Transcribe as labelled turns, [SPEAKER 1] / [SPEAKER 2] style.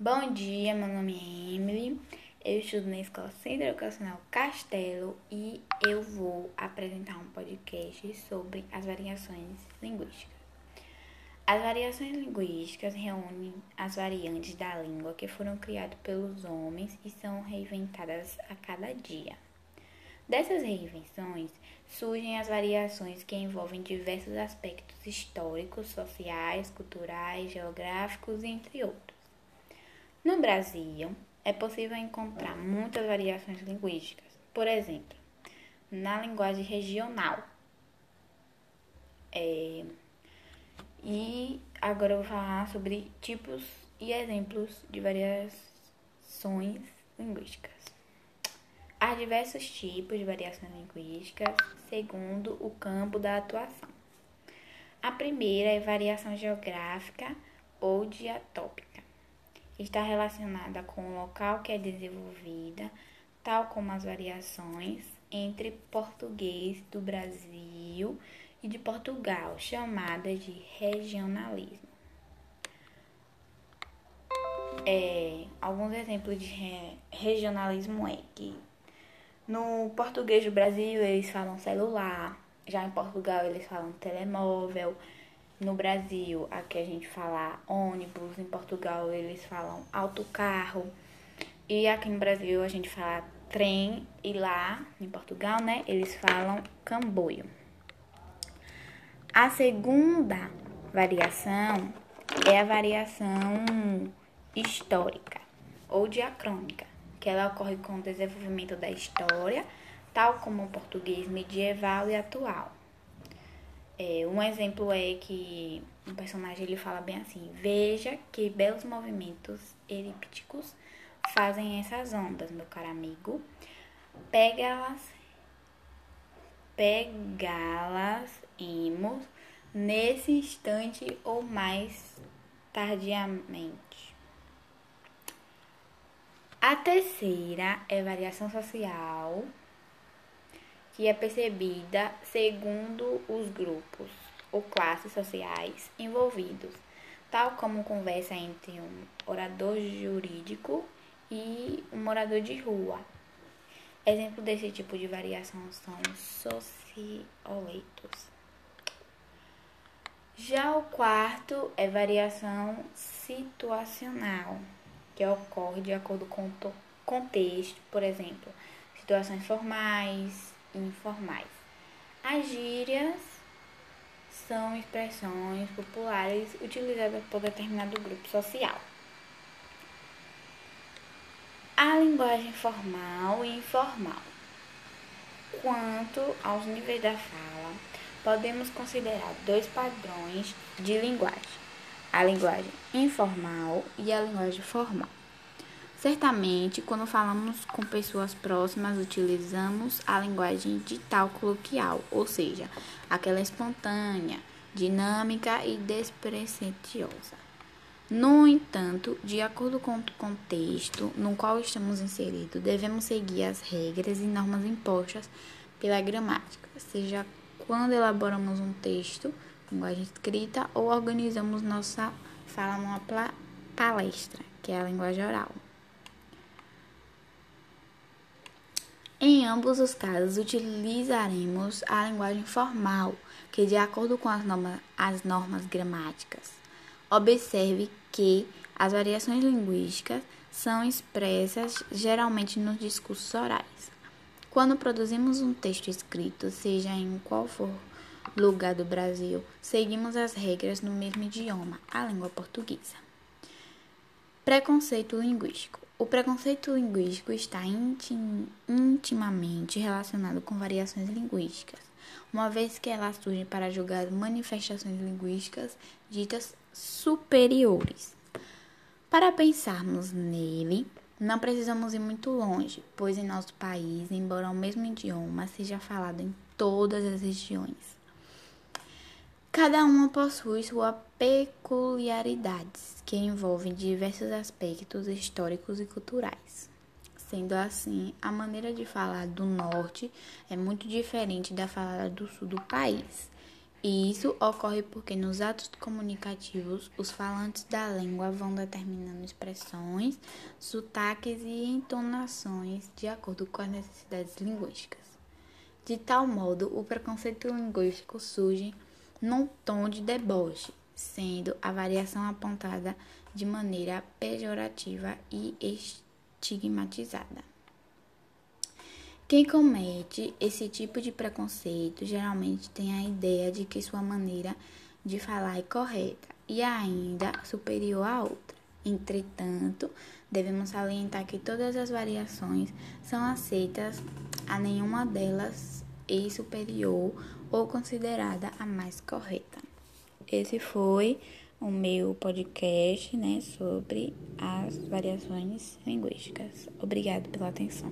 [SPEAKER 1] Bom dia, meu nome é Emily. Eu estudo na Escola Centro Educacional Castelo e eu vou apresentar um podcast sobre as variações linguísticas. As variações linguísticas reúnem as variantes da língua que foram criadas pelos homens e são reinventadas a cada dia. Dessas reinvenções surgem as variações que envolvem diversos aspectos históricos, sociais, culturais, geográficos, entre outros. No Brasil, é possível encontrar muitas variações linguísticas. Por exemplo, na linguagem regional. É... E agora eu vou falar sobre tipos e exemplos de variações linguísticas. Há diversos tipos de variações linguísticas segundo o campo da atuação. A primeira é variação geográfica ou diatópica. Está relacionada com o local que é desenvolvida, tal como as variações entre português do Brasil e de Portugal, chamadas de regionalismo. É, alguns exemplos de regionalismo é que no português do Brasil eles falam celular, já em Portugal eles falam telemóvel. No Brasil, aqui a gente fala ônibus, em Portugal eles falam autocarro. E aqui no Brasil a gente fala trem e lá em Portugal, né, eles falam camboio. A segunda variação é a variação histórica ou diacrônica que ela ocorre com o desenvolvimento da história, tal como o português medieval e atual. É, um exemplo é que um personagem ele fala bem assim: Veja que belos movimentos elípticos fazem essas ondas, meu caro amigo. Pega-las, pegá-las, imos nesse instante ou mais tardiamente. A terceira é variação social, que é percebida segundo os grupos ou classes sociais envolvidos, tal como conversa entre um orador jurídico e um morador de rua. Exemplo desse tipo de variação são socioleitos. Já o quarto é variação situacional que ocorre de acordo com o contexto, por exemplo, situações formais informais. As gírias são expressões populares utilizadas por determinado grupo social. A linguagem formal e informal. Quanto aos níveis da fala, podemos considerar dois padrões de linguagem a linguagem informal e a linguagem formal. Certamente, quando falamos com pessoas próximas, utilizamos a linguagem digital coloquial, ou seja, aquela espontânea, dinâmica e despretensiosa. No entanto, de acordo com o contexto no qual estamos inseridos, devemos seguir as regras e normas impostas pela gramática, seja quando elaboramos um texto linguagem escrita, ou organizamos nossa fala numa palestra, que é a linguagem oral. Em ambos os casos, utilizaremos a linguagem formal, que de acordo com as normas, as normas gramáticas. Observe que as variações linguísticas são expressas geralmente nos discursos orais. Quando produzimos um texto escrito, seja em qual for lugar do Brasil, seguimos as regras no mesmo idioma, a língua portuguesa. Preconceito linguístico. O preconceito linguístico está intim, intimamente relacionado com variações linguísticas, uma vez que elas surgem para julgar manifestações linguísticas ditas superiores. Para pensarmos nele, não precisamos ir muito longe, pois em nosso país, embora o mesmo idioma seja falado em todas as regiões, Cada uma possui suas peculiaridades, que envolvem diversos aspectos históricos e culturais. Sendo assim, a maneira de falar do norte é muito diferente da falada do sul do país, E isso ocorre porque nos atos comunicativos, os falantes da língua vão determinando expressões, sotaques e entonações de acordo com as necessidades linguísticas. De tal modo, o preconceito linguístico surge num tom de deboche, sendo a variação apontada de maneira pejorativa e estigmatizada. Quem comete esse tipo de preconceito geralmente tem a ideia de que sua maneira de falar é correta e ainda superior à outra. Entretanto, devemos salientar que todas as variações são aceitas, a nenhuma delas é superior ou considerada a mais correta. Esse foi o meu podcast, né, sobre as variações linguísticas. Obrigado pela atenção.